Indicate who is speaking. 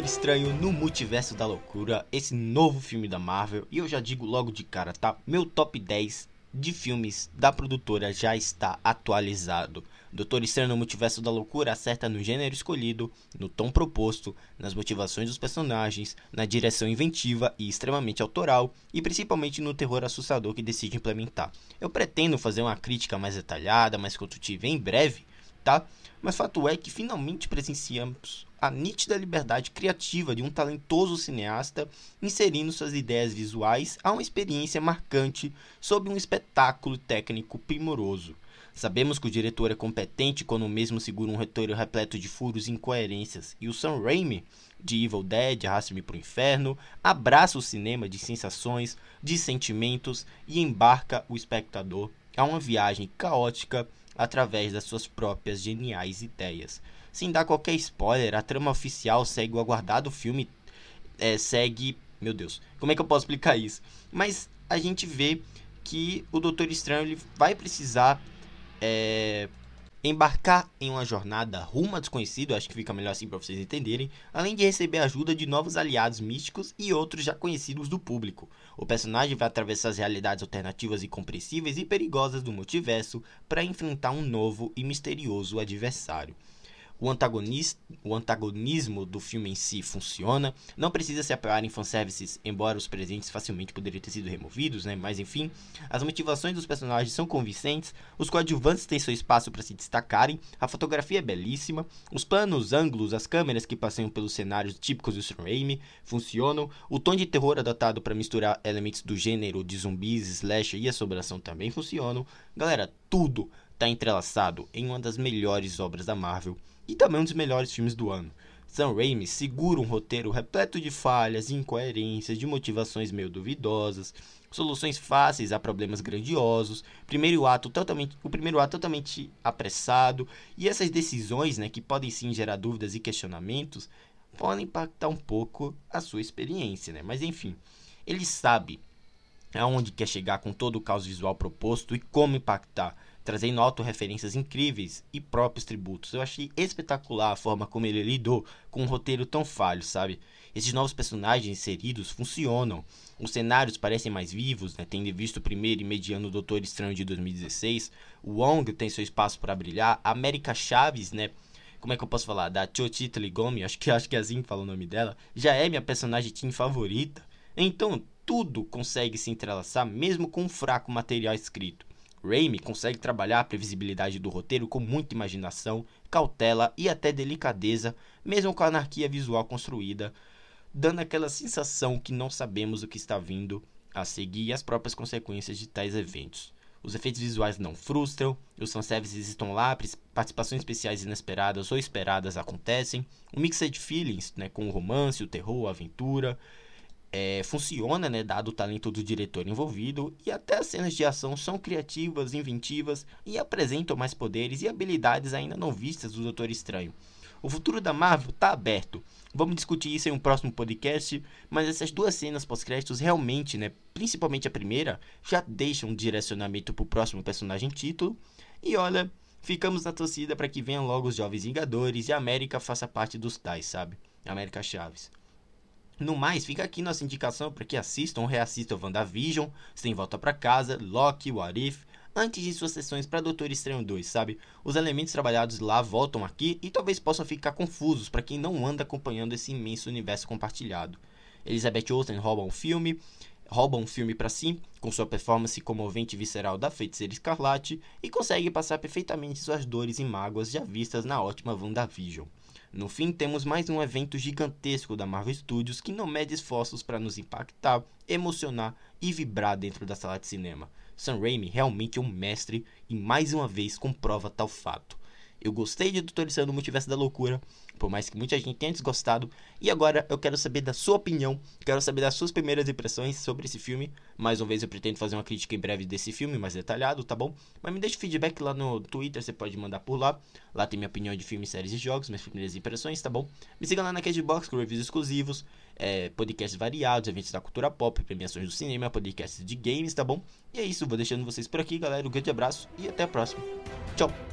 Speaker 1: Doutor Estranho no Multiverso da Loucura, esse novo filme da Marvel. E eu já digo logo de cara, tá? Meu top 10 de filmes da produtora já está atualizado. Doutor Estranho no Multiverso da Loucura acerta no gênero escolhido, no tom proposto, nas motivações dos personagens, na direção inventiva e extremamente autoral, e principalmente no terror assustador que decide implementar. Eu pretendo fazer uma crítica mais detalhada, mais construtiva em breve, tá? Mas fato é que finalmente presenciamos a nítida liberdade criativa de um talentoso cineasta inserindo suas ideias visuais a uma experiência marcante sob um espetáculo técnico primoroso. Sabemos que o diretor é competente quando mesmo segura um roteiro repleto de furos e incoerências, e o Sam Raimi, de Evil Dead, Arraste-me para o Inferno, abraça o cinema de sensações, de sentimentos e embarca o espectador a uma viagem caótica através das suas próprias geniais ideias. Sem dar qualquer spoiler, a trama oficial segue o aguardado filme. É, segue. Meu Deus, como é que eu posso explicar isso? Mas a gente vê que o Doutor Estranho ele vai precisar é, embarcar em uma jornada rumo a desconhecido, acho que fica melhor assim para vocês entenderem, além de receber ajuda de novos aliados místicos e outros já conhecidos do público. O personagem vai atravessar as realidades alternativas e compreensíveis e perigosas do multiverso para enfrentar um novo e misterioso adversário o, antagonista, o antagonismo do filme em si funciona. Não precisa se apoiar em fanservices, embora os presentes facilmente poderiam ter sido removidos, né? Mas enfim, as motivações dos personagens são convincentes, os coadjuvantes têm seu espaço para se destacarem, a fotografia é belíssima, os planos, ângulos, as câmeras que passeiam pelos cenários típicos do Sam Raimi funcionam, o tom de terror adotado para misturar elementos do gênero de zumbis, slasher e assombração também funcionam. Galera, tudo está entrelaçado em uma das melhores obras da Marvel e também um dos melhores filmes do ano. Sam Raimi segura um roteiro repleto de falhas, incoerências, de motivações meio duvidosas, soluções fáceis a problemas grandiosos, primeiro ato totalmente, o primeiro ato totalmente apressado, e essas decisões, né, que podem sim gerar dúvidas e questionamentos, podem impactar um pouco a sua experiência, né? Mas enfim, ele sabe aonde quer chegar com todo o caos visual proposto e como impactar trazendo autorreferências incríveis e próprios tributos. Eu achei espetacular a forma como ele lidou com um roteiro tão falho, sabe? Esses novos personagens inseridos funcionam. Os cenários parecem mais vivos, né? tendo visto o primeiro e mediano Doutor Estranho de 2016. O Wong tem seu espaço para brilhar. A América Chaves, né? Como é que eu posso falar? Da Chotita Ligomi, acho que, acho que é assim que fala o nome dela. Já é minha personagem teen favorita. Então, tudo consegue se entrelaçar mesmo com um fraco material escrito. Raimi consegue trabalhar a previsibilidade do roteiro com muita imaginação, cautela e até delicadeza, mesmo com a anarquia visual construída, dando aquela sensação que não sabemos o que está vindo a seguir e as próprias consequências de tais eventos. Os efeitos visuais não frustram, os fanservices estão lá, participações especiais inesperadas ou esperadas acontecem, um mix de feelings né, com o romance, o terror, a aventura, é, funciona, né, dado o talento do diretor envolvido, e até as cenas de ação são criativas, inventivas e apresentam mais poderes e habilidades ainda não vistas do Doutor Estranho. O futuro da Marvel está aberto. Vamos discutir isso em um próximo podcast, mas essas duas cenas pós-créditos realmente, né, principalmente a primeira, já deixam um direcionamento para o próximo personagem título. E olha, ficamos na torcida para que venham logo os Jovens Vingadores e a América faça parte dos tais, sabe? América Chaves. No mais, fica aqui nossa indicação para que assistam ou reassistam WandaVision, Sem Volta para Casa, Loki, What If, antes de suas sessões para Doutor Estranho 2, sabe? Os elementos trabalhados lá voltam aqui e talvez possam ficar confusos para quem não anda acompanhando esse imenso universo compartilhado. Elizabeth Olsen rouba um filme, rouba um filme para si, com sua performance comovente e visceral da feiticeira escarlate, e consegue passar perfeitamente suas dores e mágoas já vistas na ótima WandaVision. No fim, temos mais um evento gigantesco da Marvel Studios que não mede esforços para nos impactar, emocionar e vibrar dentro da sala de cinema. Sam Raimi realmente é um mestre e mais uma vez comprova tal fato. Eu gostei de Doutor Estranho Multiverso da Loucura, por mais que muita gente tenha desgostado. E agora eu quero saber da sua opinião, quero saber das suas primeiras impressões sobre esse filme. Mais uma vez eu pretendo fazer uma crítica em breve desse filme, mais detalhado, tá bom? Mas me deixe feedback lá no Twitter, você pode mandar por lá. Lá tem minha opinião de filmes, séries e jogos, minhas primeiras impressões, tá bom? Me siga lá na Cashbox com reviews exclusivos, é, podcasts variados, eventos da cultura pop, premiações do cinema, podcasts de games, tá bom? E é isso, vou deixando vocês por aqui, galera. Um grande abraço e até a próxima. Tchau!